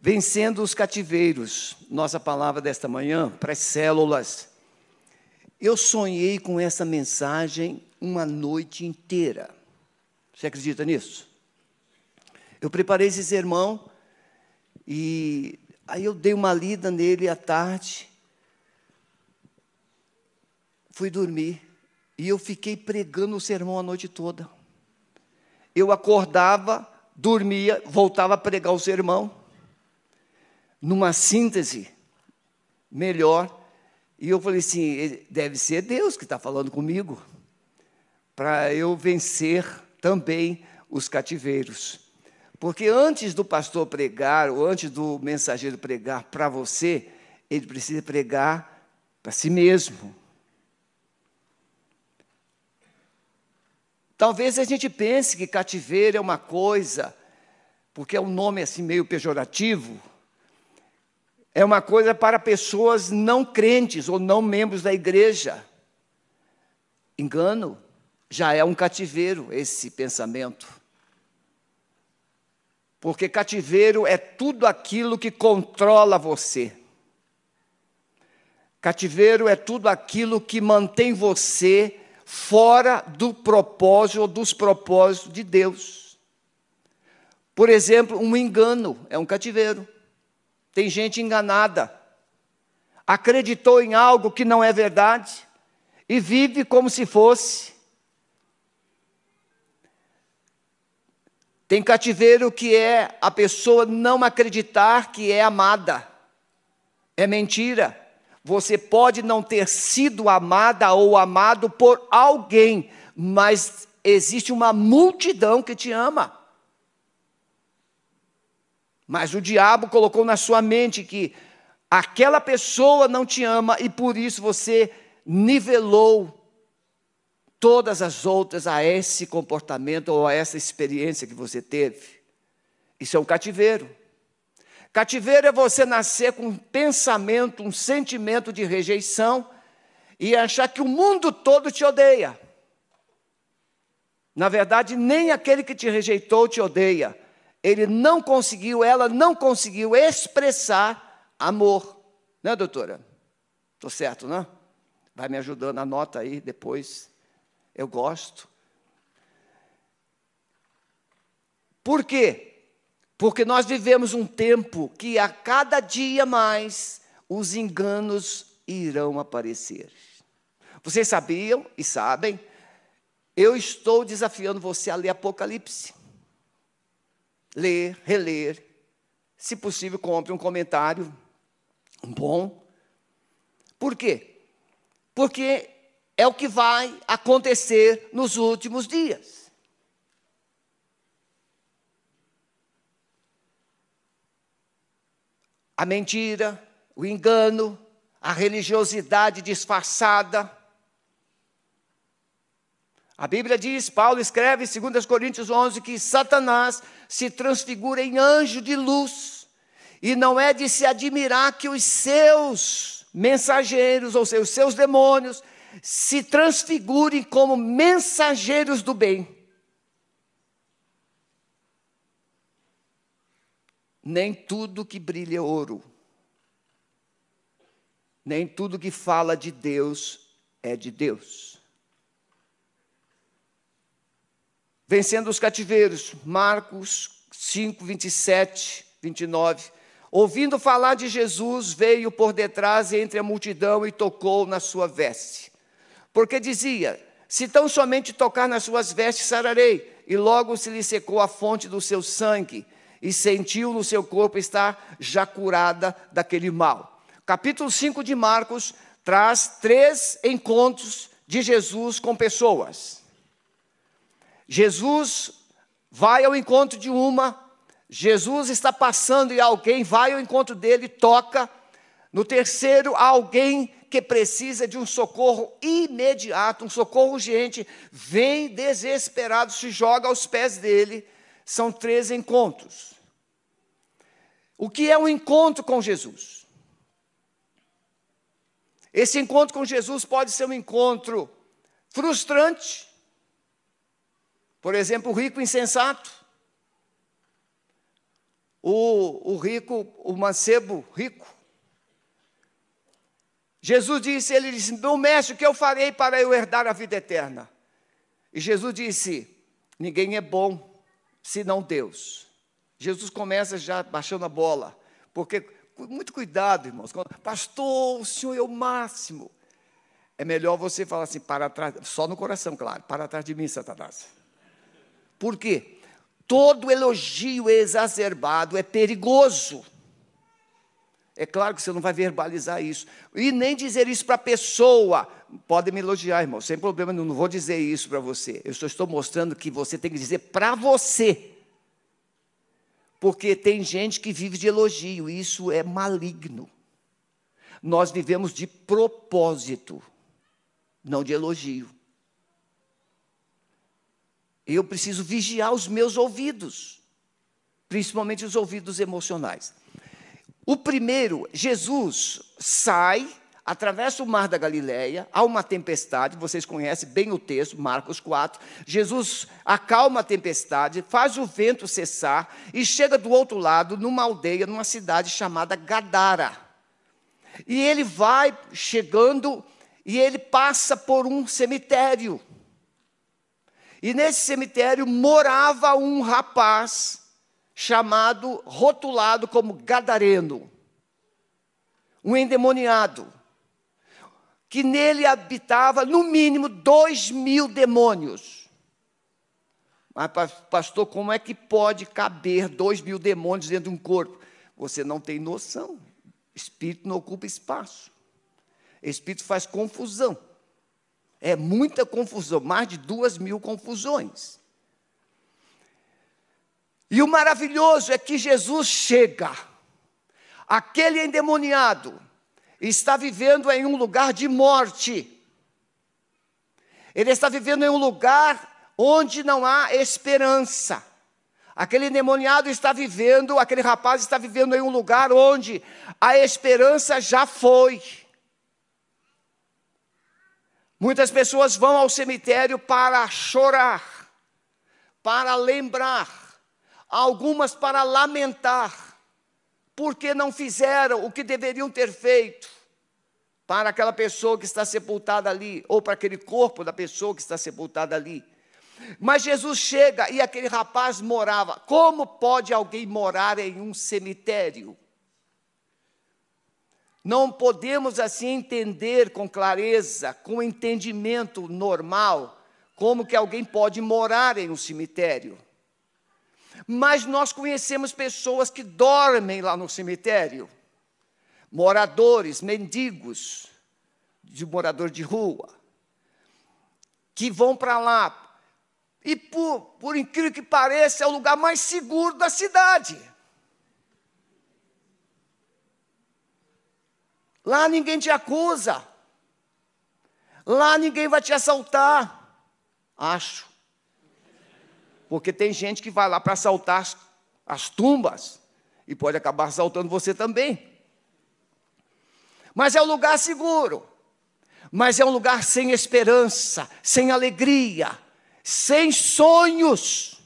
Vencendo os cativeiros, nossa palavra desta manhã, para as células. Eu sonhei com essa mensagem uma noite inteira. Você acredita nisso? Eu preparei esse sermão e aí eu dei uma lida nele à tarde, fui dormir e eu fiquei pregando o sermão a noite toda. Eu acordava, dormia, voltava a pregar o sermão numa síntese melhor. E eu falei assim: deve ser Deus que está falando comigo, para eu vencer também os cativeiros. Porque antes do pastor pregar, ou antes do mensageiro pregar para você, ele precisa pregar para si mesmo. Talvez a gente pense que cativeiro é uma coisa, porque é um nome assim meio pejorativo, é uma coisa para pessoas não crentes ou não membros da igreja. Engano, já é um cativeiro esse pensamento. Porque cativeiro é tudo aquilo que controla você. Cativeiro é tudo aquilo que mantém você fora do propósito ou dos propósitos de Deus. Por exemplo, um engano é um cativeiro. Tem gente enganada, acreditou em algo que não é verdade e vive como se fosse. Tem cativeiro que é a pessoa não acreditar que é amada. É mentira. Você pode não ter sido amada ou amado por alguém, mas existe uma multidão que te ama. Mas o diabo colocou na sua mente que aquela pessoa não te ama e por isso você nivelou todas as outras a esse comportamento ou a essa experiência que você teve. Isso é um cativeiro. Cativeiro é você nascer com um pensamento, um sentimento de rejeição e achar que o mundo todo te odeia. Na verdade, nem aquele que te rejeitou te odeia ele não conseguiu, ela não conseguiu expressar amor. Né, doutora? Estou certo, não? Vai me ajudando, anota aí depois. Eu gosto. Por quê? Porque nós vivemos um tempo que a cada dia mais os enganos irão aparecer. Vocês sabiam e sabem, eu estou desafiando você a ler Apocalipse ler, reler. Se possível, compre um comentário bom. Por quê? Porque é o que vai acontecer nos últimos dias. A mentira, o engano, a religiosidade disfarçada, a Bíblia diz, Paulo escreve em 2 Coríntios 11, que Satanás se transfigura em anjo de luz. E não é de se admirar que os seus mensageiros, ou seja, os seus demônios, se transfigurem como mensageiros do bem. Nem tudo que brilha é ouro, nem tudo que fala de Deus é de Deus. Vencendo os cativeiros, Marcos 5, 27, 29. Ouvindo falar de Jesus, veio por detrás entre a multidão e tocou na sua veste. Porque dizia: Se tão somente tocar nas suas vestes, sararei. E logo se lhe secou a fonte do seu sangue, e sentiu no seu corpo estar já curada daquele mal. Capítulo 5 de Marcos traz três encontros de Jesus com pessoas. Jesus vai ao encontro de uma, Jesus está passando e alguém vai ao encontro dele, toca. No terceiro, alguém que precisa de um socorro imediato, um socorro urgente, vem desesperado, se joga aos pés dele. São três encontros. O que é um encontro com Jesus? Esse encontro com Jesus pode ser um encontro frustrante, por exemplo, o rico insensato. o, o rico, o mancebo rico. Jesus disse, ele disse, meu mestre, o que eu farei para eu herdar a vida eterna? E Jesus disse, ninguém é bom senão Deus. Jesus começa já baixando a bola, porque, muito cuidado, irmãos, pastor, o senhor é o máximo. É melhor você falar assim, para trás, só no coração, claro, para trás de mim, Satanás. Por quê? Todo elogio exacerbado é perigoso. É claro que você não vai verbalizar isso. E nem dizer isso para a pessoa. Pode me elogiar, irmão, sem problema, não vou dizer isso para você. Eu só estou mostrando que você tem que dizer para você. Porque tem gente que vive de elogio, e isso é maligno. Nós vivemos de propósito, não de elogio. Eu preciso vigiar os meus ouvidos, principalmente os ouvidos emocionais. O primeiro, Jesus sai, atravessa o mar da Galileia, há uma tempestade, vocês conhecem bem o texto, Marcos 4. Jesus acalma a tempestade, faz o vento cessar e chega do outro lado, numa aldeia, numa cidade chamada Gadara. E ele vai chegando e ele passa por um cemitério. E nesse cemitério morava um rapaz chamado, rotulado como gadareno, um endemoniado, que nele habitava no mínimo dois mil demônios. Mas, pastor, como é que pode caber dois mil demônios dentro de um corpo? Você não tem noção. Espírito não ocupa espaço. Espírito faz confusão. É muita confusão, mais de duas mil confusões. E o maravilhoso é que Jesus chega. Aquele endemoniado está vivendo em um lugar de morte. Ele está vivendo em um lugar onde não há esperança. Aquele endemoniado está vivendo, aquele rapaz está vivendo em um lugar onde a esperança já foi. Muitas pessoas vão ao cemitério para chorar, para lembrar algumas para lamentar, porque não fizeram o que deveriam ter feito para aquela pessoa que está sepultada ali, ou para aquele corpo da pessoa que está sepultada ali. Mas Jesus chega e aquele rapaz morava. Como pode alguém morar em um cemitério? Não podemos assim entender com clareza, com entendimento normal, como que alguém pode morar em um cemitério. Mas nós conhecemos pessoas que dormem lá no cemitério, moradores, mendigos, de morador de rua, que vão para lá. E por, por incrível que pareça, é o lugar mais seguro da cidade. Lá ninguém te acusa. Lá ninguém vai te assaltar. Acho. Porque tem gente que vai lá para assaltar as, as tumbas e pode acabar assaltando você também. Mas é um lugar seguro. Mas é um lugar sem esperança, sem alegria, sem sonhos.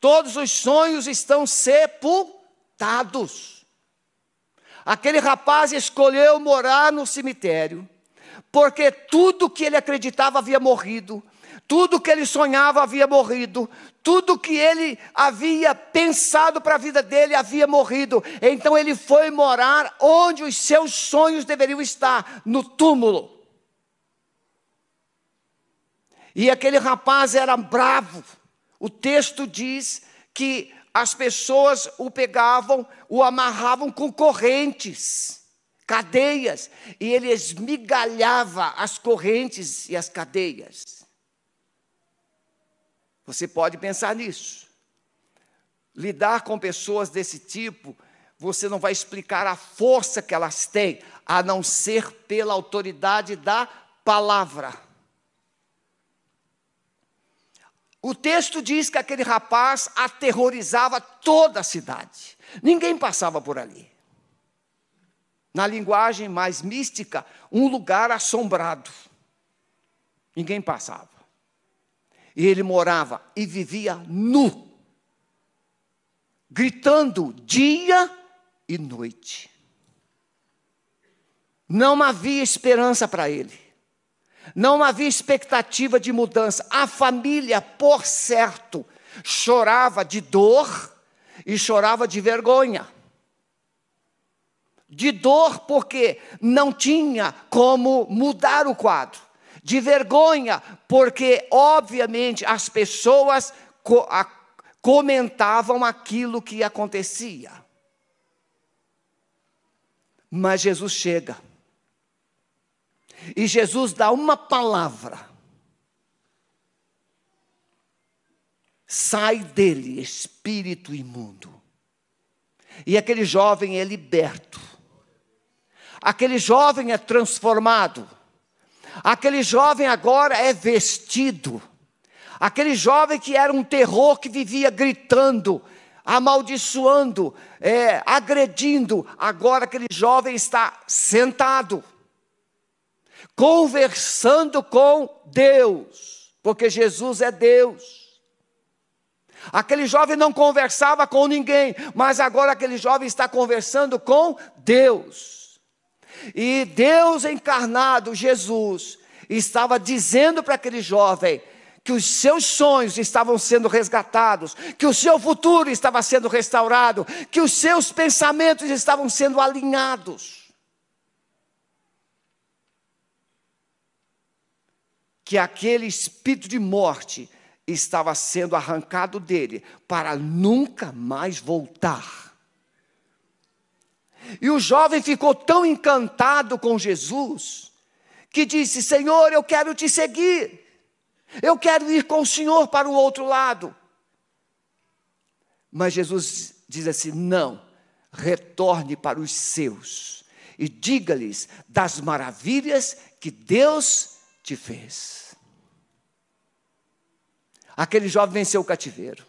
Todos os sonhos estão sepultados. Aquele rapaz escolheu morar no cemitério, porque tudo que ele acreditava havia morrido, tudo que ele sonhava havia morrido, tudo que ele havia pensado para a vida dele havia morrido. Então ele foi morar onde os seus sonhos deveriam estar no túmulo. E aquele rapaz era bravo. O texto diz que as pessoas o pegavam, o amarravam com correntes, cadeias, e ele esmigalhava as correntes e as cadeias. Você pode pensar nisso. Lidar com pessoas desse tipo, você não vai explicar a força que elas têm, a não ser pela autoridade da palavra. O texto diz que aquele rapaz aterrorizava toda a cidade. Ninguém passava por ali. Na linguagem mais mística, um lugar assombrado. Ninguém passava. E ele morava e vivia nu, gritando dia e noite. Não havia esperança para ele. Não havia expectativa de mudança. A família, por certo, chorava de dor e chorava de vergonha. De dor, porque não tinha como mudar o quadro. De vergonha, porque, obviamente, as pessoas co comentavam aquilo que acontecia. Mas Jesus chega. E Jesus dá uma palavra. Sai dele, espírito imundo. E aquele jovem é liberto. Aquele jovem é transformado. Aquele jovem agora é vestido. Aquele jovem que era um terror que vivia gritando, amaldiçoando, é, agredindo, agora aquele jovem está sentado conversando com Deus, porque Jesus é Deus. Aquele jovem não conversava com ninguém, mas agora aquele jovem está conversando com Deus. E Deus encarnado, Jesus, estava dizendo para aquele jovem que os seus sonhos estavam sendo resgatados, que o seu futuro estava sendo restaurado, que os seus pensamentos estavam sendo alinhados. Que aquele espírito de morte estava sendo arrancado dele para nunca mais voltar. E o jovem ficou tão encantado com Jesus que disse: Senhor, eu quero te seguir, eu quero ir com o Senhor para o outro lado. Mas Jesus diz assim: Não, retorne para os seus e diga-lhes das maravilhas que Deus te fez. Aquele jovem venceu o cativeiro.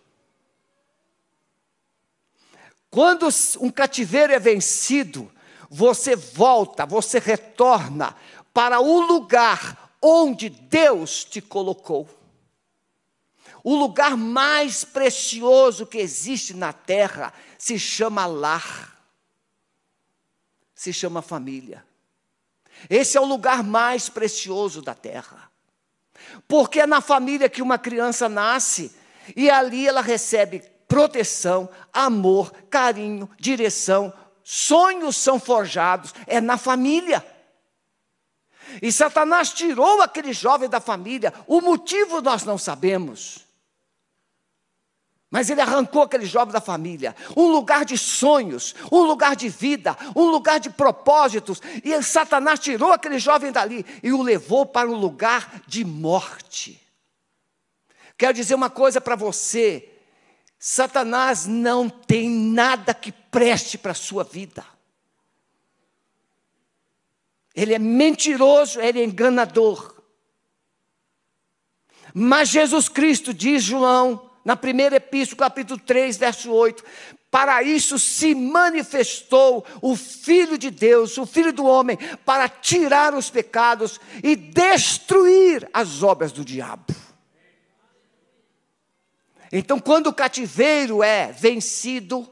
Quando um cativeiro é vencido, você volta, você retorna para o lugar onde Deus te colocou. O lugar mais precioso que existe na terra se chama lar, se chama família. Esse é o lugar mais precioso da terra. Porque é na família que uma criança nasce e ali ela recebe proteção, amor, carinho, direção, sonhos são forjados, é na família. E Satanás tirou aquele jovem da família, o motivo nós não sabemos. Mas ele arrancou aquele jovem da família, um lugar de sonhos, um lugar de vida, um lugar de propósitos. E Satanás tirou aquele jovem dali e o levou para um lugar de morte. Quero dizer uma coisa para você: Satanás não tem nada que preste para a sua vida. Ele é mentiroso, ele é enganador. Mas Jesus Cristo, diz João, na primeira epístola, capítulo 3, verso 8. Para isso se manifestou o Filho de Deus, o Filho do homem, para tirar os pecados e destruir as obras do diabo. Então, quando o cativeiro é vencido,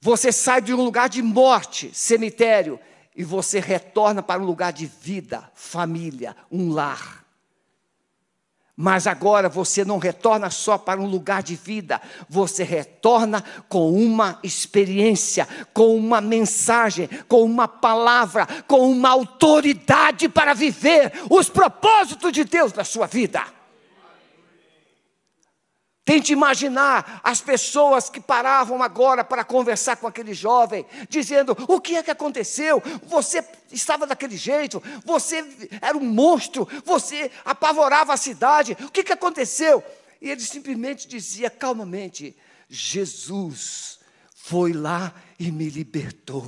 você sai de um lugar de morte, cemitério, e você retorna para um lugar de vida, família, um lar. Mas agora você não retorna só para um lugar de vida, você retorna com uma experiência, com uma mensagem, com uma palavra, com uma autoridade para viver os propósitos de Deus na sua vida. Tente imaginar as pessoas que paravam agora para conversar com aquele jovem, dizendo: O que é que aconteceu? Você estava daquele jeito, você era um monstro, você apavorava a cidade, o que, que aconteceu? E ele simplesmente dizia calmamente: Jesus foi lá e me libertou.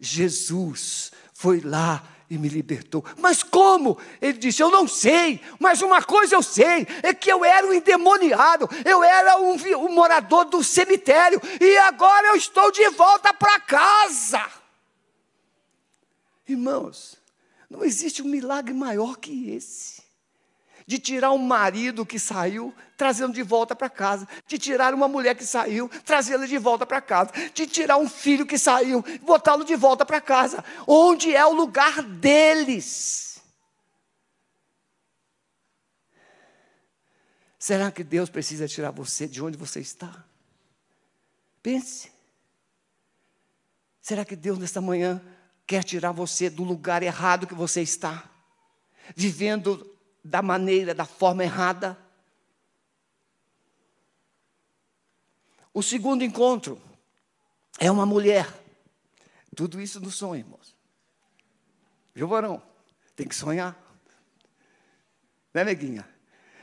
Jesus foi lá e me libertou. Mas como? Ele disse: Eu não sei, mas uma coisa eu sei: é que eu era um endemoniado, eu era um, um morador do cemitério, e agora eu estou de volta para casa. Irmãos, não existe um milagre maior que esse de tirar um marido que saiu trazendo de volta para casa, de tirar uma mulher que saiu, trazê-la de volta para casa, de tirar um filho que saiu, botá-lo de volta para casa, onde é o lugar deles. Será que Deus precisa tirar você de onde você está? Pense. Será que Deus, nesta manhã, quer tirar você do lugar errado que você está? Vivendo da maneira, da forma errada? O segundo encontro é uma mulher. Tudo isso no sonho, irmãos. Varão? Tem que sonhar. Né, neguinha?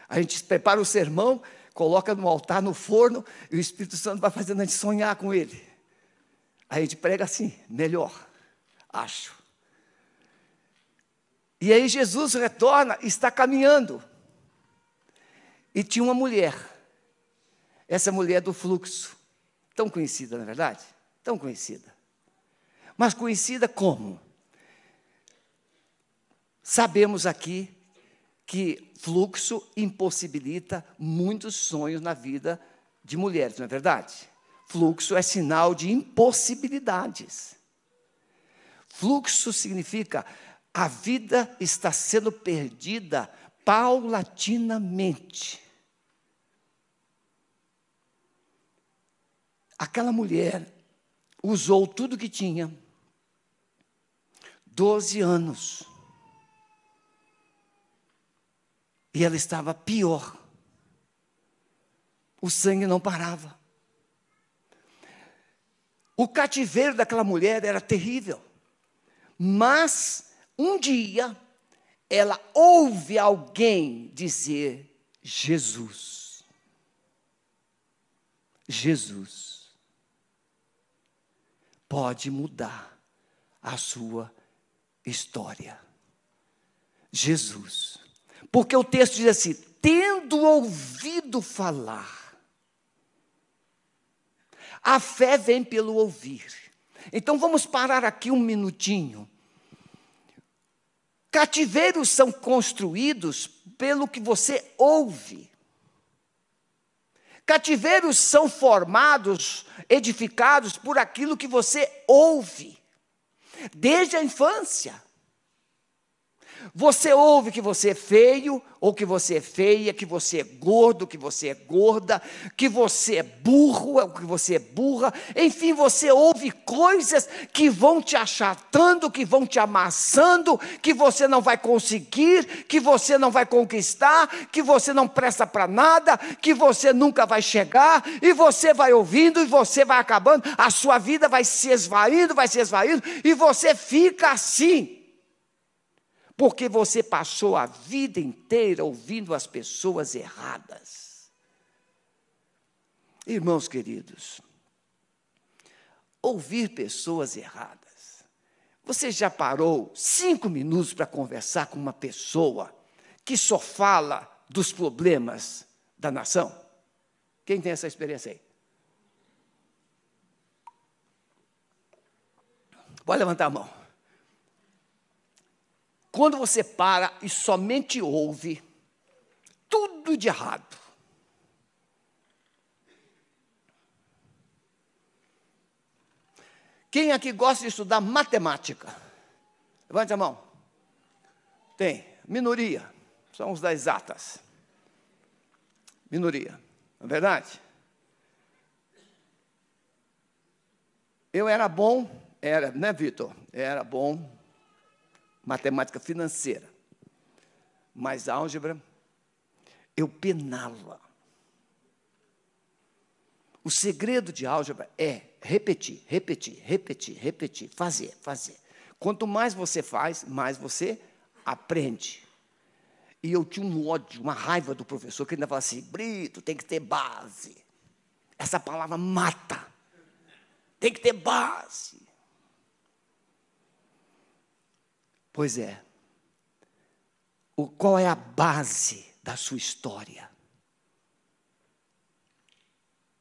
A gente prepara o sermão, coloca no altar, no forno, e o Espírito Santo vai fazendo a gente sonhar com ele. A gente prega assim, melhor, acho. E aí Jesus retorna, está caminhando. E tinha uma mulher. Essa mulher do fluxo. Tão conhecida, na é verdade? Tão conhecida. Mas conhecida como? Sabemos aqui que fluxo impossibilita muitos sonhos na vida de mulheres, não é verdade? Fluxo é sinal de impossibilidades. Fluxo significa a vida está sendo perdida paulatinamente. Aquela mulher usou tudo que tinha, 12 anos, e ela estava pior. O sangue não parava. O cativeiro daquela mulher era terrível. Mas, um dia, ela ouve alguém dizer: Jesus. Jesus pode mudar a sua história. Jesus. Porque o texto diz assim: tendo ouvido falar, a fé vem pelo ouvir. Então vamos parar aqui um minutinho. Cativeiros são construídos pelo que você ouve. Cativeiros são formados, edificados por aquilo que você ouve, desde a infância. Você ouve que você é feio, ou que você é feia, que você é gordo, que você é gorda, que você é burro, ou que você é burra. Enfim, você ouve coisas que vão te achatando, que vão te amassando, que você não vai conseguir, que você não vai conquistar, que você não presta para nada, que você nunca vai chegar, e você vai ouvindo e você vai acabando, a sua vida vai se esvaindo, vai se esvaindo, e você fica assim porque você passou a vida inteira ouvindo as pessoas erradas. Irmãos queridos, ouvir pessoas erradas. Você já parou cinco minutos para conversar com uma pessoa que só fala dos problemas da nação? Quem tem essa experiência aí? Pode levantar a mão. Quando você para e somente ouve tudo de errado. Quem aqui gosta de estudar matemática? Levante a mão. Tem. Minoria. São os das exatas. Minoria. Não é verdade? Eu era bom, era, né, Vitor? Era bom matemática financeira. Mas álgebra, eu penava. O segredo de álgebra é repetir, repetir, repetir, repetir, fazer, fazer. Quanto mais você faz, mais você aprende. E eu tinha um ódio, uma raiva do professor que ainda falava assim: Brito, tem que ter base. Essa palavra mata. Tem que ter base. Pois é. O, qual é a base da sua história?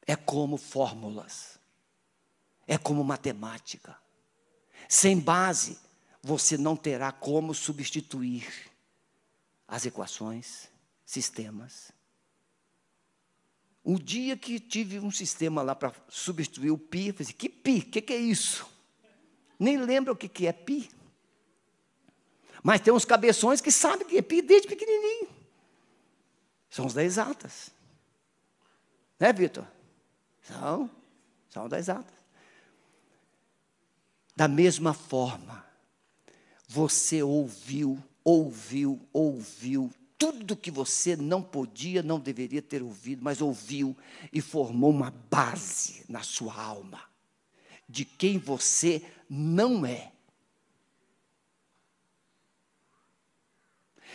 É como fórmulas, é como matemática. Sem base, você não terá como substituir as equações, sistemas. Um dia que tive um sistema lá para substituir o pi, eu falei assim, que pi? O que, que é isso? Nem lembro o que, que é pi. Mas tem uns cabeções que sabem que é desde pequenininho. São os da exatas. Né, Vitor? São, são das exatas. Da mesma forma, você ouviu, ouviu, ouviu tudo que você não podia, não deveria ter ouvido, mas ouviu e formou uma base na sua alma de quem você não é.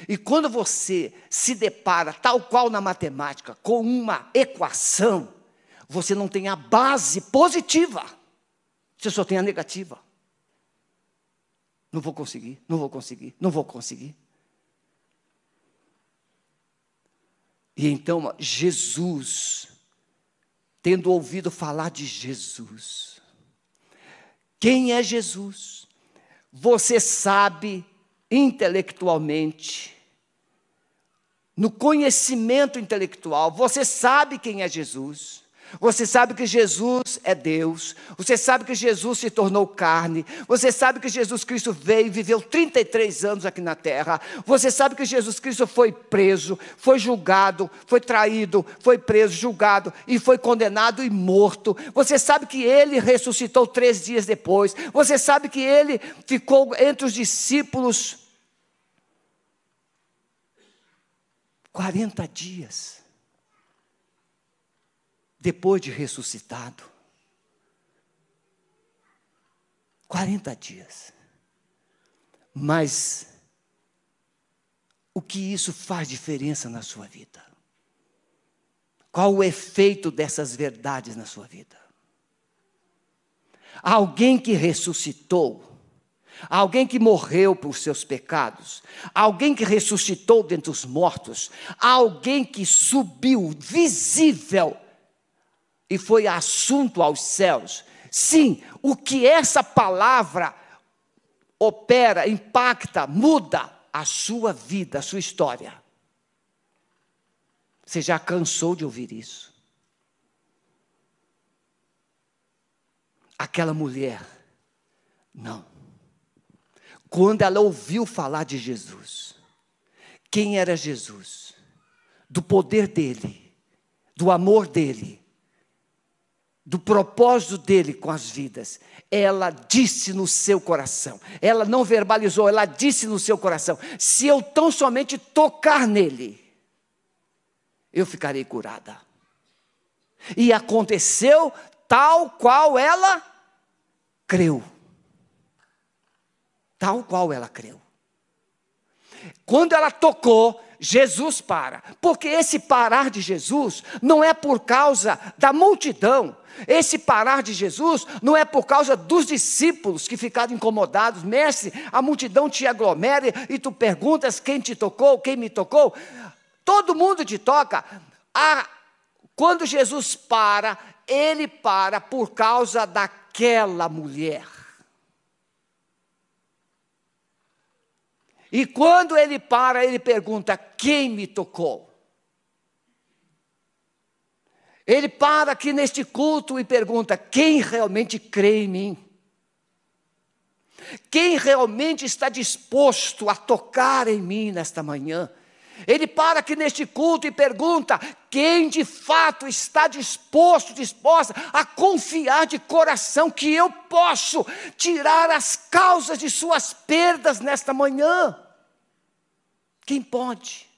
E quando você se depara, tal qual na matemática, com uma equação, você não tem a base positiva, você só tem a negativa. Não vou conseguir, não vou conseguir, não vou conseguir. E então, Jesus, tendo ouvido falar de Jesus, quem é Jesus? Você sabe intelectualmente, no conhecimento intelectual, você sabe quem é Jesus. Você sabe que Jesus é Deus, você sabe que Jesus se tornou carne, você sabe que Jesus Cristo veio e viveu 33 anos aqui na terra, você sabe que Jesus Cristo foi preso, foi julgado, foi traído, foi preso, julgado e foi condenado e morto. Você sabe que ele ressuscitou três dias depois, você sabe que ele ficou entre os discípulos 40 dias depois de ressuscitado. 40 dias. Mas o que isso faz diferença na sua vida? Qual o efeito dessas verdades na sua vida? Alguém que ressuscitou, alguém que morreu por seus pecados, alguém que ressuscitou dentre os mortos, alguém que subiu visível e foi assunto aos céus. Sim, o que essa palavra opera, impacta, muda a sua vida, a sua história. Você já cansou de ouvir isso? Aquela mulher, não. Quando ela ouviu falar de Jesus, quem era Jesus? Do poder dele, do amor dele, do propósito dele com as vidas. Ela disse no seu coração, ela não verbalizou, ela disse no seu coração: se eu tão somente tocar nele, eu ficarei curada. E aconteceu tal qual ela creu. Tal qual ela creu. Quando ela tocou, Jesus para. Porque esse parar de Jesus não é por causa da multidão. Esse parar de Jesus não é por causa dos discípulos que ficaram incomodados. Mestre, a multidão te aglomera e tu perguntas quem te tocou, quem me tocou. Todo mundo te toca. Ah, quando Jesus para, ele para por causa daquela mulher. E quando ele para, ele pergunta: quem me tocou? Ele para aqui neste culto e pergunta: quem realmente crê em mim? Quem realmente está disposto a tocar em mim nesta manhã? Ele para aqui neste culto e pergunta: quem de fato está disposto, disposta a confiar de coração que eu posso tirar as causas de suas perdas nesta manhã? Quem pode?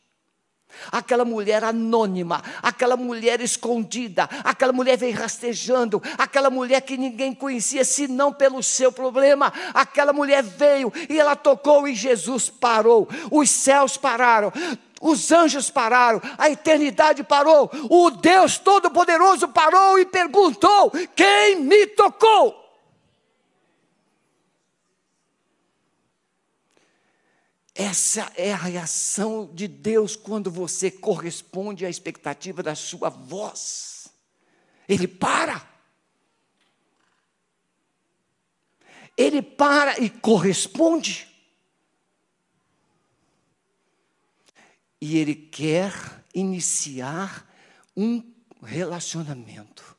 Aquela mulher anônima, aquela mulher escondida, aquela mulher veio rastejando, aquela mulher que ninguém conhecia senão pelo seu problema. Aquela mulher veio e ela tocou e Jesus parou, os céus pararam, os anjos pararam, a eternidade parou, o Deus Todo-Poderoso parou e perguntou: Quem me tocou? Essa é a reação de Deus quando você corresponde à expectativa da sua voz. Ele para. Ele para e corresponde. E ele quer iniciar um, relacionamento.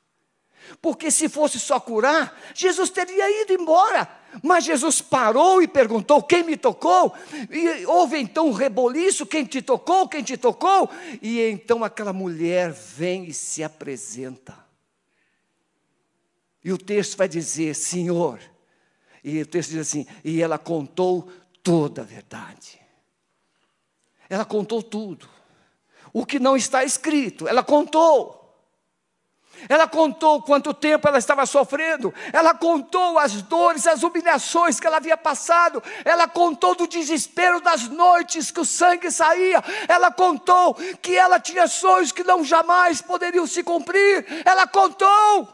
Porque se fosse só curar, Jesus teria ido embora. Mas Jesus parou e perguntou: Quem me tocou? E houve então um reboliço: Quem te tocou? Quem te tocou? E então aquela mulher vem e se apresenta. E o texto vai dizer: Senhor. E o texto diz assim: E ela contou toda a verdade. Ela contou tudo. O que não está escrito, ela contou. Ela contou quanto tempo ela estava sofrendo, ela contou as dores, as humilhações que ela havia passado, ela contou do desespero das noites que o sangue saía, ela contou que ela tinha sonhos que não jamais poderiam se cumprir, ela contou.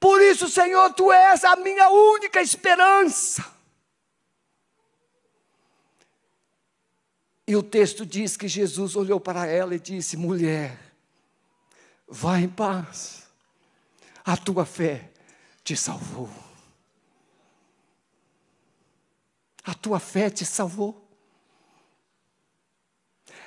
Por isso, Senhor, tu és a minha única esperança. E o texto diz que Jesus olhou para ela e disse: mulher, vá em paz, a tua fé te salvou. A tua fé te salvou.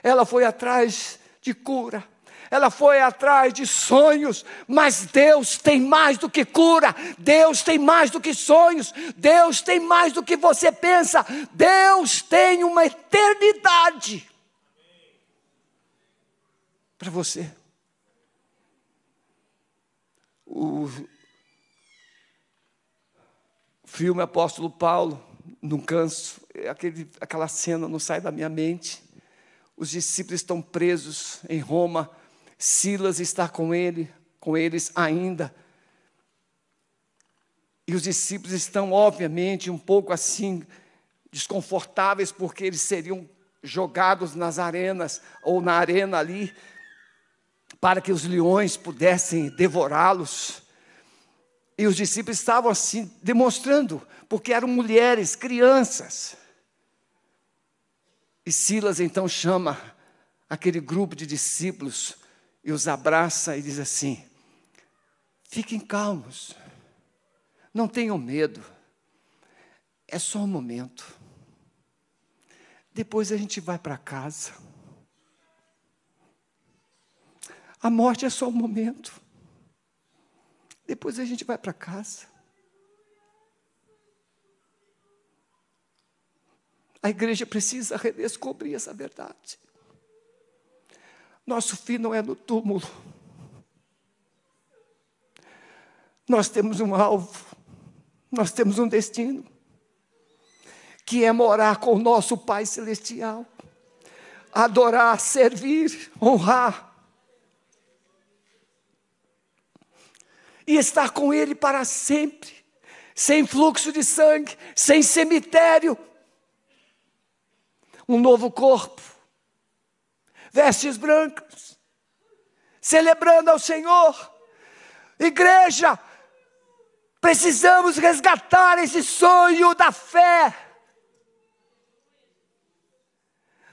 Ela foi atrás de cura, ela foi atrás de sonhos, mas Deus tem mais do que cura, Deus tem mais do que sonhos, Deus tem mais do que você pensa, Deus tem uma eternidade para você. O filme Apóstolo Paulo, não canso, aquele, aquela cena não sai da minha mente. Os discípulos estão presos em Roma Silas está com ele, com eles ainda. E os discípulos estão, obviamente, um pouco assim, desconfortáveis, porque eles seriam jogados nas arenas, ou na arena ali, para que os leões pudessem devorá-los. E os discípulos estavam assim, demonstrando, porque eram mulheres, crianças. E Silas então chama aquele grupo de discípulos e os abraça e diz assim: fiquem calmos, não tenham medo, é só um momento. Depois a gente vai para casa. A morte é só um momento. Depois a gente vai para casa. A igreja precisa redescobrir essa verdade. Nosso fim não é no túmulo. Nós temos um alvo, nós temos um destino, que é morar com o nosso Pai Celestial, adorar, servir, honrar, e estar com Ele para sempre, sem fluxo de sangue, sem cemitério, um novo corpo, vestes brancas, celebrando ao Senhor. Igreja, precisamos resgatar esse sonho da fé.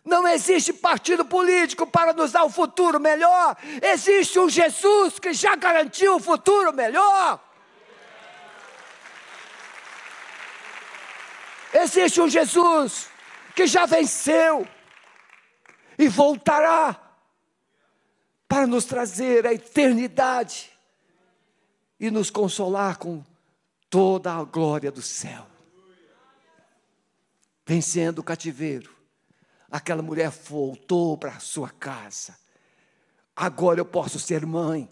Não existe partido político para nos dar um futuro melhor. Existe um Jesus que já garantiu um futuro melhor. Existe um Jesus que já venceu e voltará para nos trazer a eternidade e nos consolar com toda a glória do céu. Vencendo o cativeiro, aquela mulher voltou para sua casa. Agora eu posso ser mãe,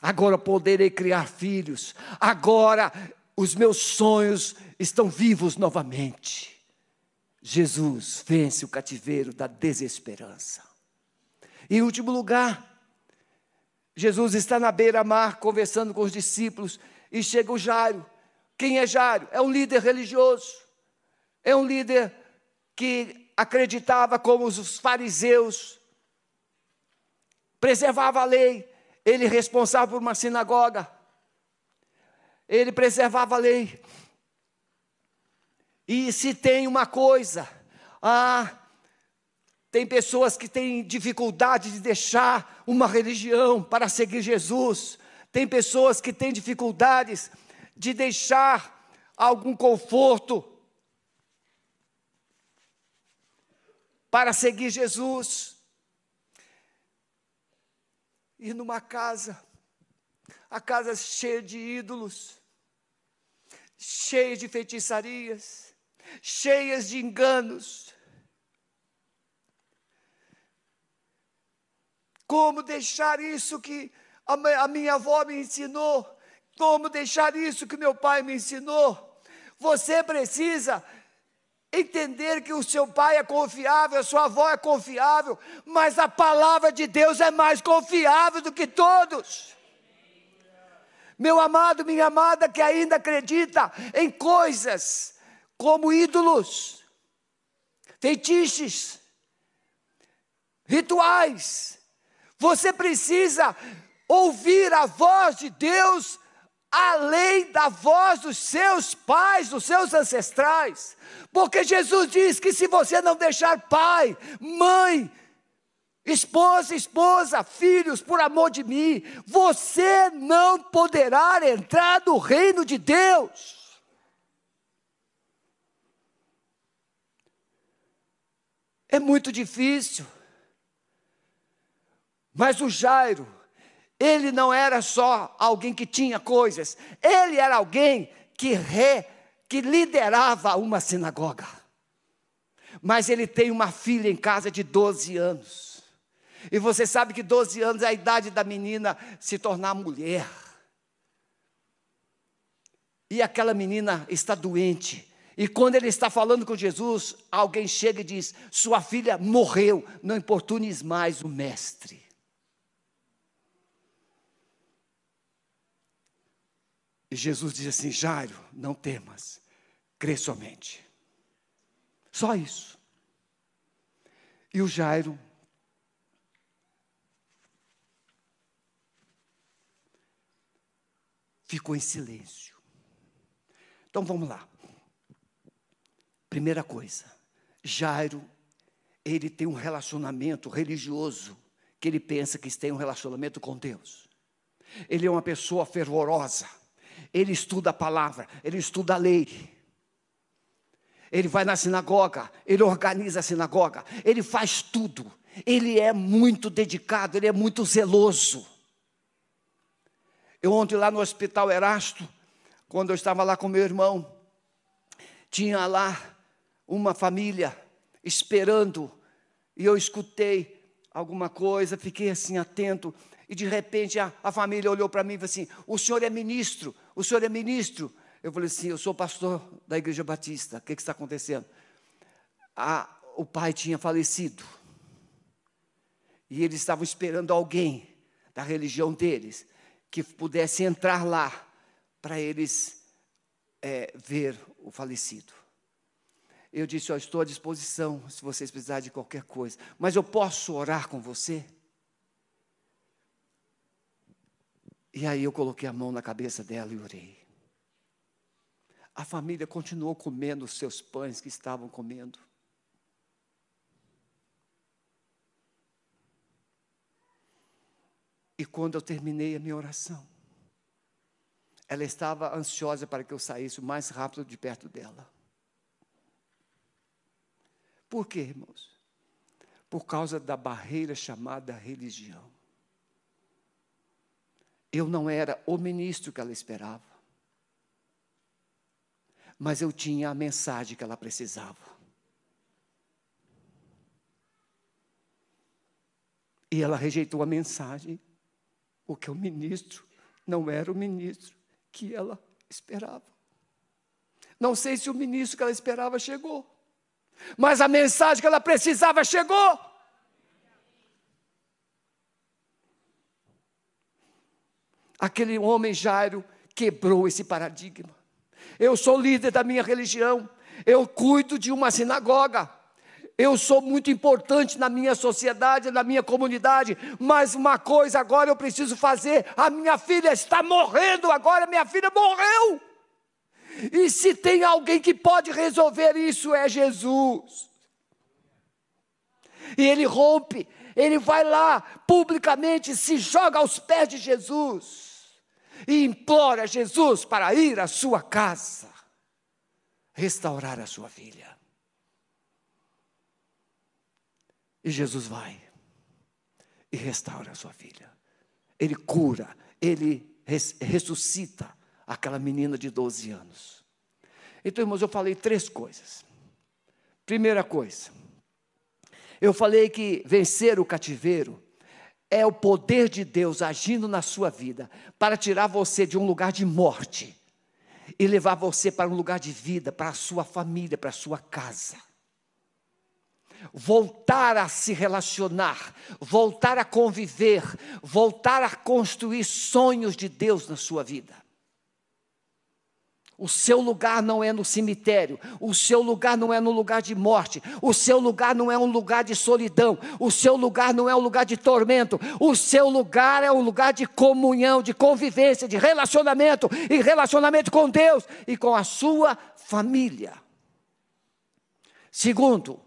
agora eu poderei criar filhos, agora os meus sonhos estão vivos novamente. Jesus vence o cativeiro da desesperança. Em último lugar, Jesus está na beira-mar conversando com os discípulos e chega o Jairo. Quem é Jairo? É um líder religioso. É um líder que acreditava como os fariseus, preservava a lei, ele responsável por uma sinagoga. Ele preservava a lei. E se tem uma coisa, ah, tem pessoas que têm dificuldade de deixar uma religião para seguir Jesus. Tem pessoas que têm dificuldades de deixar algum conforto para seguir Jesus. ir numa casa, a casa cheia de ídolos, cheia de feitiçarias, cheias de enganos. Como deixar isso que a minha avó me ensinou? Como deixar isso que meu pai me ensinou? Você precisa entender que o seu pai é confiável, a sua avó é confiável, mas a palavra de Deus é mais confiável do que todos. Meu amado, minha amada, que ainda acredita em coisas como ídolos, feitiços, rituais, você precisa ouvir a voz de Deus além da voz dos seus pais, dos seus ancestrais. Porque Jesus diz que se você não deixar pai, mãe, esposa, esposa, filhos, por amor de mim, você não poderá entrar no reino de Deus. É muito difícil. Mas o Jairo, ele não era só alguém que tinha coisas, ele era alguém que, re, que liderava uma sinagoga. Mas ele tem uma filha em casa de 12 anos. E você sabe que 12 anos é a idade da menina se tornar mulher. E aquela menina está doente. E quando ele está falando com Jesus, alguém chega e diz: Sua filha morreu, não importunes mais o mestre. E Jesus diz assim: Jairo, não temas, crê somente. Só isso. E o Jairo ficou em silêncio. Então vamos lá. Primeira coisa, Jairo, ele tem um relacionamento religioso, que ele pensa que tem um relacionamento com Deus. Ele é uma pessoa fervorosa ele estuda a palavra, ele estuda a lei. Ele vai na sinagoga, ele organiza a sinagoga, ele faz tudo. Ele é muito dedicado, ele é muito zeloso. Eu ontem lá no Hospital Erasto, quando eu estava lá com meu irmão, tinha lá uma família esperando, e eu escutei alguma coisa, fiquei assim atento, e de repente a, a família olhou para mim e falou assim: O senhor é ministro? O senhor é ministro? Eu falei assim: Eu sou pastor da Igreja Batista. O que, que está acontecendo? A, o pai tinha falecido. E eles estavam esperando alguém da religião deles que pudesse entrar lá para eles é, ver o falecido. Eu disse: Eu estou à disposição se vocês precisarem de qualquer coisa, mas eu posso orar com você? E aí eu coloquei a mão na cabeça dela e orei. A família continuou comendo os seus pães que estavam comendo. E quando eu terminei a minha oração, ela estava ansiosa para que eu saísse o mais rápido de perto dela. Por quê, irmãos? Por causa da barreira chamada religião. Eu não era o ministro que ela esperava, mas eu tinha a mensagem que ela precisava. E ela rejeitou a mensagem, porque o ministro não era o ministro que ela esperava. Não sei se o ministro que ela esperava chegou, mas a mensagem que ela precisava chegou. Aquele homem Jairo quebrou esse paradigma. Eu sou líder da minha religião, eu cuido de uma sinagoga, eu sou muito importante na minha sociedade, na minha comunidade, mas uma coisa agora eu preciso fazer: a minha filha está morrendo agora, minha filha morreu. E se tem alguém que pode resolver isso, é Jesus. E ele rompe, ele vai lá publicamente, se joga aos pés de Jesus e implora Jesus para ir à sua casa, restaurar a sua filha. E Jesus vai e restaura a sua filha. ele cura, ele res, ressuscita aquela menina de 12 anos. Então, irmãos, eu falei três coisas. Primeira coisa, eu falei que vencer o cativeiro é o poder de Deus agindo na sua vida para tirar você de um lugar de morte e levar você para um lugar de vida, para a sua família, para a sua casa. Voltar a se relacionar, voltar a conviver, voltar a construir sonhos de Deus na sua vida. O seu lugar não é no cemitério, o seu lugar não é no lugar de morte, o seu lugar não é um lugar de solidão, o seu lugar não é um lugar de tormento, o seu lugar é um lugar de comunhão, de convivência, de relacionamento e relacionamento com Deus e com a sua família. Segundo,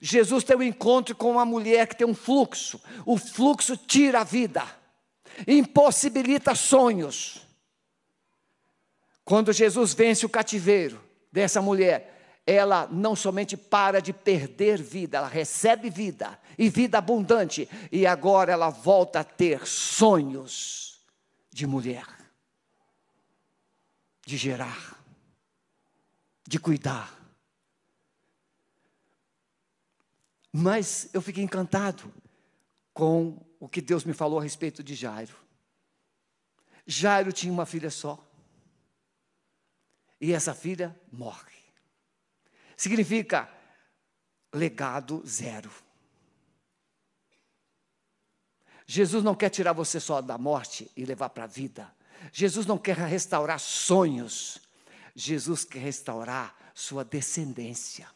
Jesus tem um encontro com uma mulher que tem um fluxo, o fluxo tira a vida, impossibilita sonhos quando Jesus vence o cativeiro dessa mulher, ela não somente para de perder vida, ela recebe vida e vida abundante, e agora ela volta a ter sonhos de mulher, de gerar, de cuidar. Mas eu fiquei encantado com o que Deus me falou a respeito de Jairo. Jairo tinha uma filha só e essa filha morre. Significa legado zero. Jesus não quer tirar você só da morte e levar para a vida. Jesus não quer restaurar sonhos. Jesus quer restaurar sua descendência.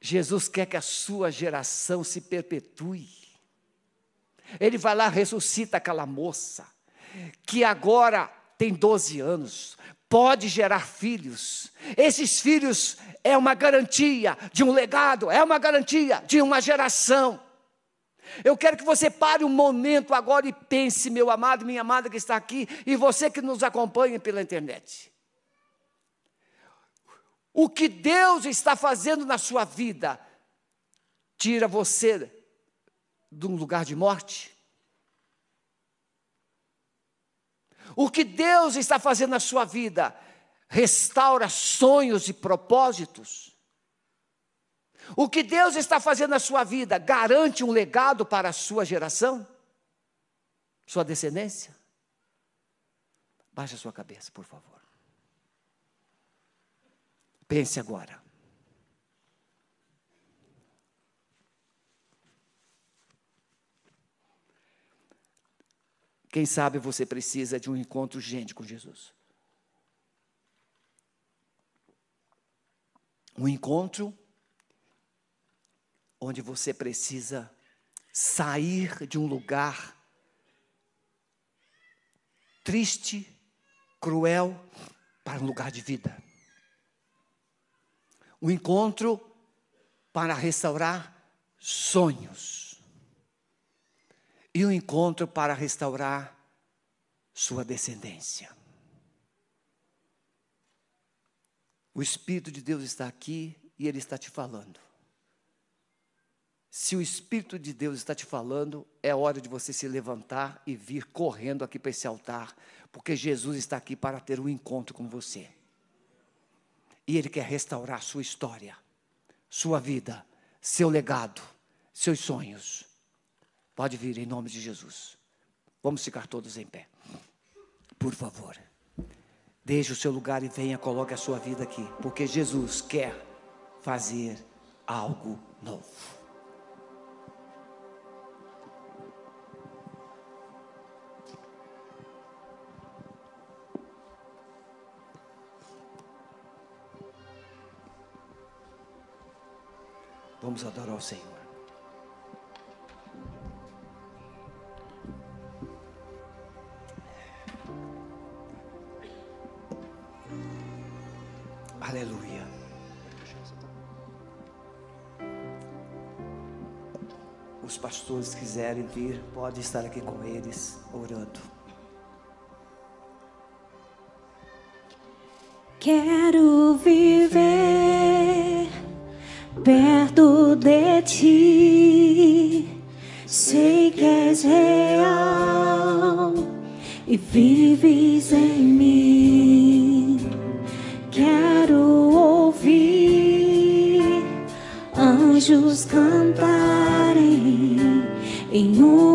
Jesus quer que a sua geração se perpetue. Ele vai lá, ressuscita aquela moça, que agora tem 12 anos, pode gerar filhos. Esses filhos é uma garantia de um legado, é uma garantia de uma geração. Eu quero que você pare um momento agora e pense, meu amado, minha amada que está aqui, e você que nos acompanha pela internet. O que Deus está fazendo na sua vida tira você de um lugar de morte? O que Deus está fazendo na sua vida restaura sonhos e propósitos. O que Deus está fazendo na sua vida garante um legado para a sua geração, sua descendência. Baixe a sua cabeça, por favor. Pense agora. Quem sabe você precisa de um encontro urgente com Jesus. Um encontro onde você precisa sair de um lugar triste, cruel, para um lugar de vida. Um encontro para restaurar sonhos e um encontro para restaurar sua descendência. O Espírito de Deus está aqui e Ele está te falando. Se o Espírito de Deus está te falando, é hora de você se levantar e vir correndo aqui para esse altar, porque Jesus está aqui para ter um encontro com você. E Ele quer restaurar sua história, sua vida, seu legado, seus sonhos. Pode vir em nome de Jesus. Vamos ficar todos em pé. Por favor. Deixe o seu lugar e venha, coloque a sua vida aqui, porque Jesus quer fazer algo novo. Vamos adorar o Senhor. Pastores quiserem vir, pode estar aqui com eles, orando. Quero viver perto de ti. sei que és real e vives em mim. Quero ouvir anjos cantarem em uma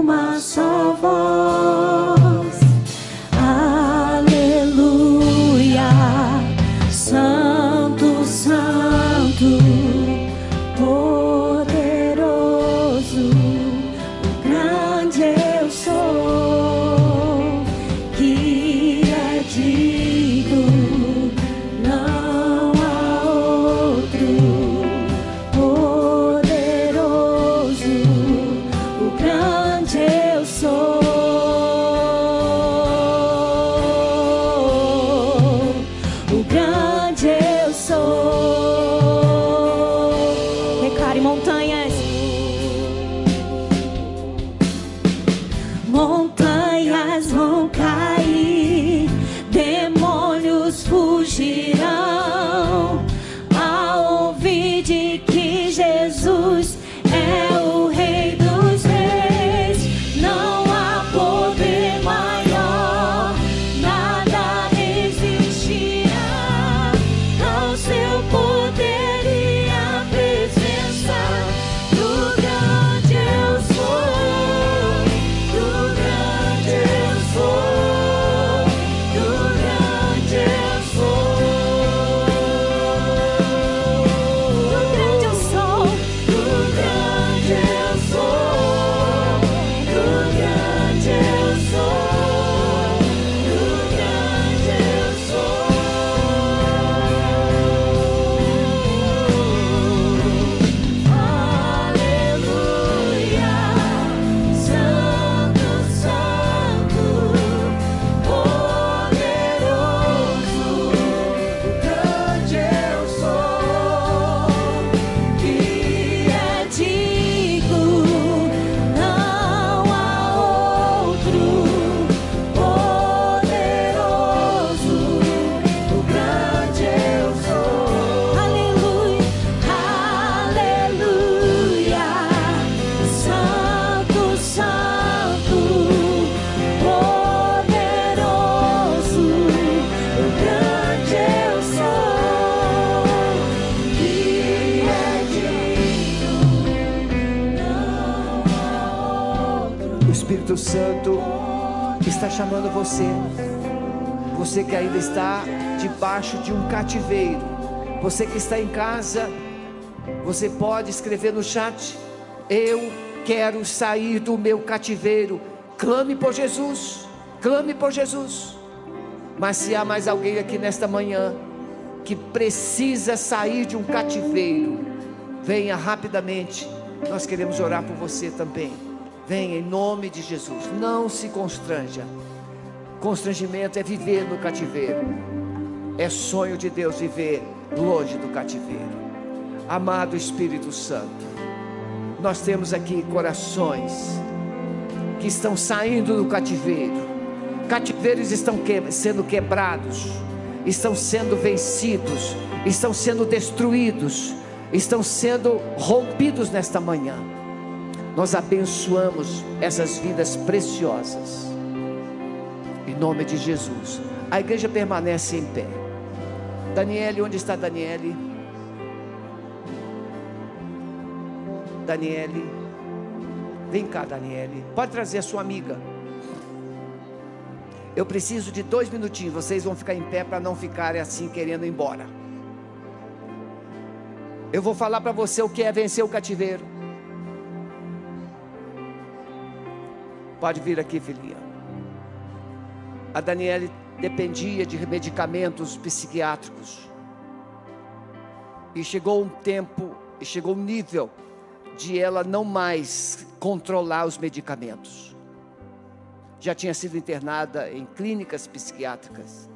cativeiro. Você que está em casa, você pode escrever no chat: Eu quero sair do meu cativeiro. Clame por Jesus. Clame por Jesus. Mas se há mais alguém aqui nesta manhã que precisa sair de um cativeiro, venha rapidamente. Nós queremos orar por você também. Venha em nome de Jesus. Não se constranja. Constrangimento é viver no cativeiro. É sonho de Deus viver longe do cativeiro. Amado Espírito Santo, nós temos aqui corações que estão saindo do cativeiro. Cativeiros estão que- sendo quebrados, estão sendo vencidos, estão sendo destruídos, estão sendo rompidos nesta manhã. Nós abençoamos essas vidas preciosas. Em nome de Jesus. A igreja permanece em pé. Daniele, onde está Daniele? Daniele. Vem cá, Daniele. Pode trazer a sua amiga. Eu preciso de dois minutinhos. Vocês vão ficar em pé para não ficarem assim querendo ir embora. Eu vou falar para você o que é vencer o cativeiro. Pode vir aqui, filhinha. A Daniele dependia de medicamentos psiquiátricos. E chegou um tempo, e chegou um nível de ela não mais controlar os medicamentos. Já tinha sido internada em clínicas psiquiátricas.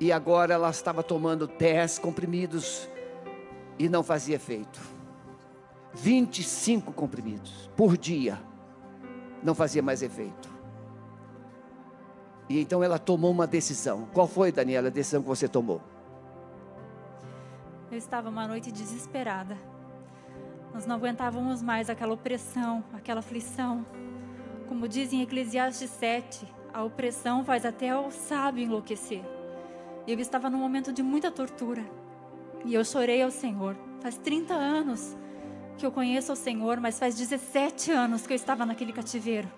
E agora ela estava tomando 10 comprimidos e não fazia efeito. 25 comprimidos por dia não fazia mais efeito. E então ela tomou uma decisão. Qual foi, Daniela, a decisão que você tomou? Eu estava uma noite desesperada. Nós não aguentávamos mais aquela opressão, aquela aflição. Como diz em Eclesiastes 7, a opressão faz até o sábio enlouquecer. Eu estava num momento de muita tortura. E eu chorei ao Senhor. Faz 30 anos que eu conheço o Senhor, mas faz 17 anos que eu estava naquele cativeiro.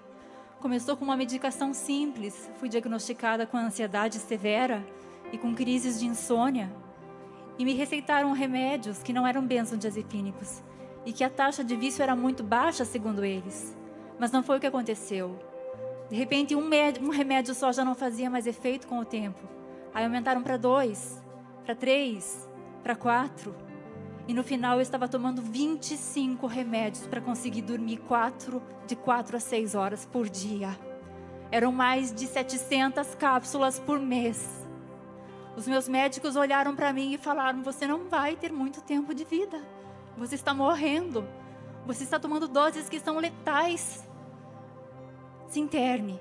Começou com uma medicação simples. Fui diagnosticada com ansiedade severa e com crises de insônia. E me receitaram remédios que não eram benzodiazepínicos e que a taxa de vício era muito baixa, segundo eles. Mas não foi o que aconteceu. De repente, um, um remédio só já não fazia mais efeito com o tempo. Aí aumentaram para dois, para três, para quatro. E no final eu estava tomando 25 remédios para conseguir dormir quatro, de quatro a seis horas por dia. Eram mais de 700 cápsulas por mês. Os meus médicos olharam para mim e falaram: Você não vai ter muito tempo de vida. Você está morrendo. Você está tomando doses que são letais. Se interne.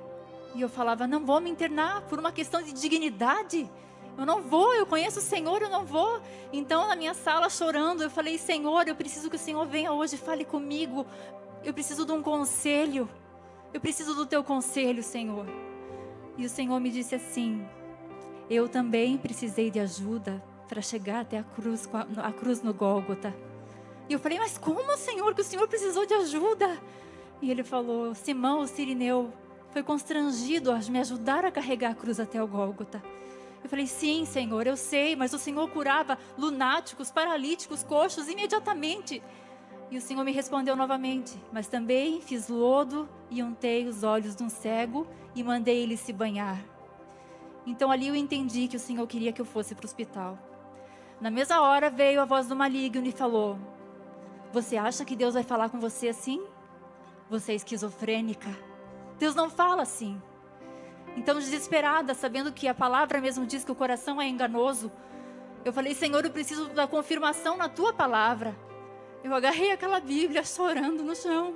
E eu falava: Não vou me internar por uma questão de dignidade. Eu não vou, eu conheço o Senhor, eu não vou. Então, na minha sala, chorando, eu falei: Senhor, eu preciso que o Senhor venha hoje, fale comigo. Eu preciso de um conselho. Eu preciso do teu conselho, Senhor. E o Senhor me disse assim: eu também precisei de ajuda para chegar até a cruz, a cruz no Gólgota. E eu falei, mas como, Senhor, que o Senhor precisou de ajuda? E ele falou, Simão, o sirineu, foi constrangido a me ajudar a carregar a cruz até o Gólgota. Eu falei, sim, Senhor, eu sei, mas o Senhor curava lunáticos, paralíticos, coxos imediatamente. E o Senhor me respondeu novamente, mas também fiz lodo e untei os olhos de um cego e mandei ele se banhar. Então ali eu entendi que o Senhor queria que eu fosse para o hospital. Na mesma hora veio a voz do maligno e falou: Você acha que Deus vai falar com você assim? Você é esquizofrênica. Deus não fala assim. Então, desesperada, sabendo que a palavra mesmo diz que o coração é enganoso, eu falei: Senhor, eu preciso da confirmação na tua palavra. Eu agarrei aquela Bíblia chorando no chão.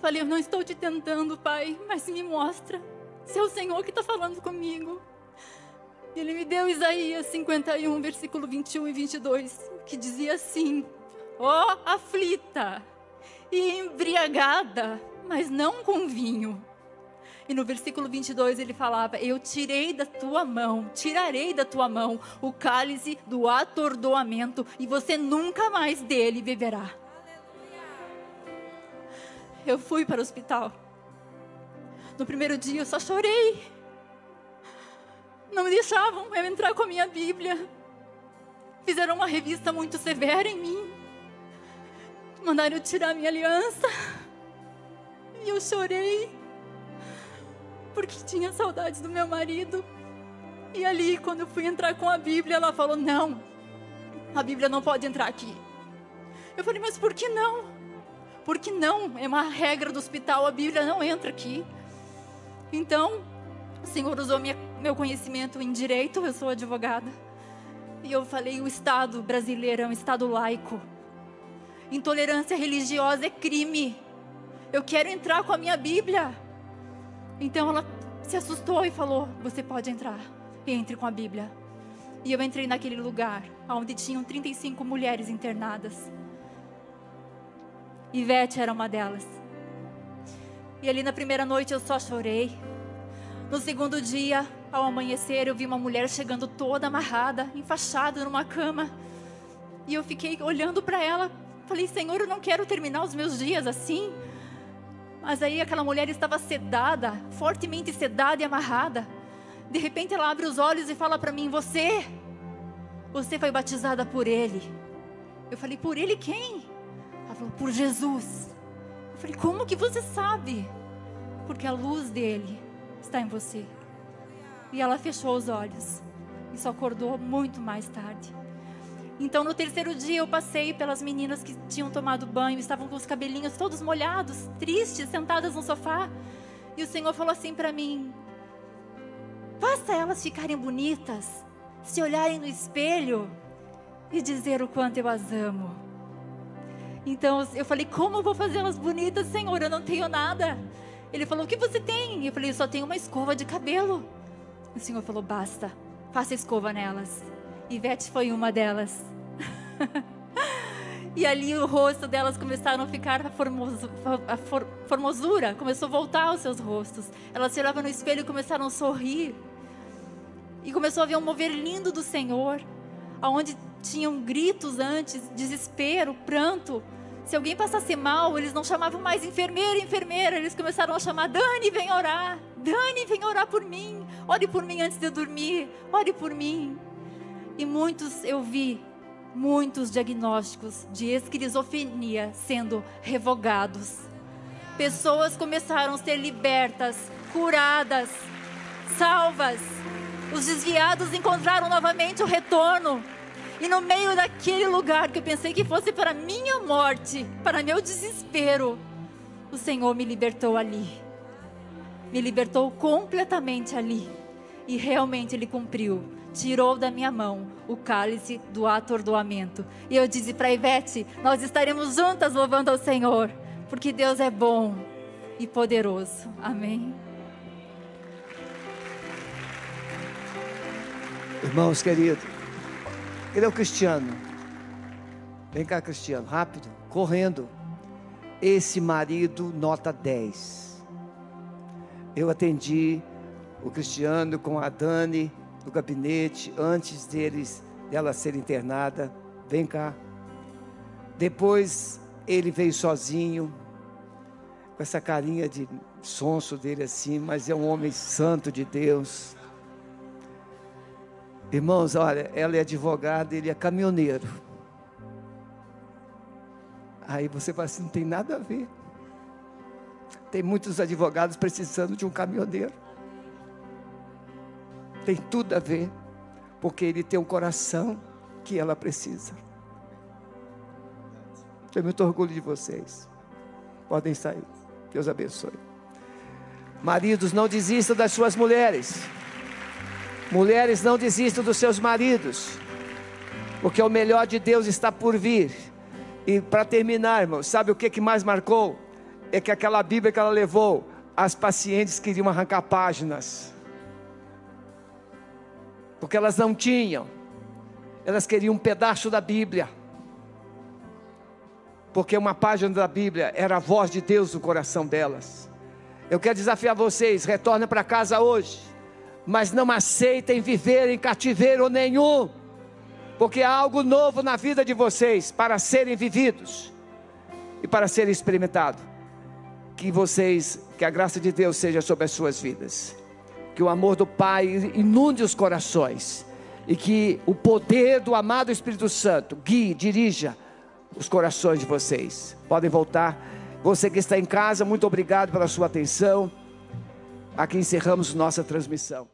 Falei: Eu não estou te tentando, Pai, mas me mostra se é o Senhor que está falando comigo. Ele me deu Isaías 51, versículo 21 e 22, que dizia assim: Ó oh, aflita e embriagada, mas não com vinho. E no versículo 22 ele falava: Eu tirei da tua mão, tirarei da tua mão o cálice do atordoamento, e você nunca mais dele beberá. Eu fui para o hospital. No primeiro dia eu só chorei. Não me deixavam eu entrar com a minha Bíblia. Fizeram uma revista muito severa em mim. Mandaram eu tirar minha aliança. E eu chorei. Porque tinha saudades do meu marido. E ali, quando eu fui entrar com a Bíblia, ela falou: Não, a Bíblia não pode entrar aqui. Eu falei: Mas por que não? Por que não? É uma regra do hospital, a Bíblia não entra aqui. Então, o Senhor usou minha, meu conhecimento em direito, eu sou advogada. E eu falei: o Estado brasileiro é um Estado laico. Intolerância religiosa é crime. Eu quero entrar com a minha Bíblia. Então ela se assustou e falou: Você pode entrar. Entre com a Bíblia. E eu entrei naquele lugar onde tinham 35 mulheres internadas. Ivete era uma delas. E ali na primeira noite eu só chorei. No segundo dia, ao amanhecer, eu vi uma mulher chegando toda amarrada, enfaixada numa cama. E eu fiquei olhando para ela, falei: Senhor, eu não quero terminar os meus dias assim. Mas aí aquela mulher estava sedada, fortemente sedada e amarrada. De repente ela abre os olhos e fala para mim: Você, você foi batizada por Ele. Eu falei: Por Ele quem? Ela falou: Por Jesus. Eu falei: Como que você sabe? Porque a luz dele está em você. E ela fechou os olhos e só acordou muito mais tarde. Então, no terceiro dia, eu passei pelas meninas que tinham tomado banho, estavam com os cabelinhos todos molhados, tristes, sentadas no sofá. E o Senhor falou assim para mim: Basta elas ficarem bonitas, se olharem no espelho e dizer o quanto eu as amo. Então eu falei: Como eu vou fazê-las bonitas, Senhor? Eu não tenho nada. Ele falou: O que você tem? Eu falei: Eu só tenho uma escova de cabelo. O Senhor falou: Basta, faça escova nelas. Ivete foi uma delas. E ali o rosto delas começaram a ficar a, formoso- a for- formosura, começou a voltar aos seus rostos. Elas se olhavam no espelho e começaram a sorrir. E começou a ver um mover lindo do Senhor, aonde tinham gritos antes, desespero, pranto. Se alguém passasse mal, eles não chamavam mais enfermeira, enfermeira, eles começaram a chamar Dani, vem orar. Dani, vem orar por mim. Ore por mim antes de eu dormir. Ore por mim. E muitos eu vi, muitos diagnósticos de esquizofrenia sendo revogados. Pessoas começaram a ser libertas, curadas, salvas. Os desviados encontraram novamente o retorno. E no meio daquele lugar que eu pensei que fosse para minha morte, para meu desespero, o Senhor me libertou ali. Me libertou completamente ali. E realmente Ele cumpriu. Tirou da minha mão o cálice do atordoamento. E eu disse para Ivete: Nós estaremos juntas louvando ao Senhor, porque Deus é bom e poderoso. Amém. Irmãos queridos, cadê o Cristiano? Vem cá, Cristiano, rápido, correndo. Esse marido, nota 10. Eu atendi o Cristiano com a Dani no gabinete antes deles, dela ser internada. Vem cá. Depois ele veio sozinho, com essa carinha de sonso dele assim, mas é um homem santo de Deus. Irmãos, olha, ela é advogada, ele é caminhoneiro. Aí você fala assim, não tem nada a ver. Tem muitos advogados precisando de um caminhoneiro. Tem tudo a ver, porque ele tem um coração que ela precisa. Tenho muito orgulho de vocês. Podem sair. Deus abençoe. Maridos, não desistam das suas mulheres. Mulheres, não desistam dos seus maridos, porque o melhor de Deus está por vir. E para terminar, irmão, sabe o que, que mais marcou? É que aquela Bíblia que ela levou, as pacientes queriam arrancar páginas, porque elas não tinham, elas queriam um pedaço da Bíblia, porque uma página da Bíblia era a voz de Deus no coração delas. Eu quero desafiar vocês, retornem para casa hoje. Mas não aceitem viver em cativeiro nenhum, porque há algo novo na vida de vocês para serem vividos e para serem experimentados. Que vocês, que a graça de Deus seja sobre as suas vidas, que o amor do Pai inunde os corações e que o poder do amado Espírito Santo guie, dirija os corações de vocês. Podem voltar. Você que está em casa, muito obrigado pela sua atenção. Aqui encerramos nossa transmissão.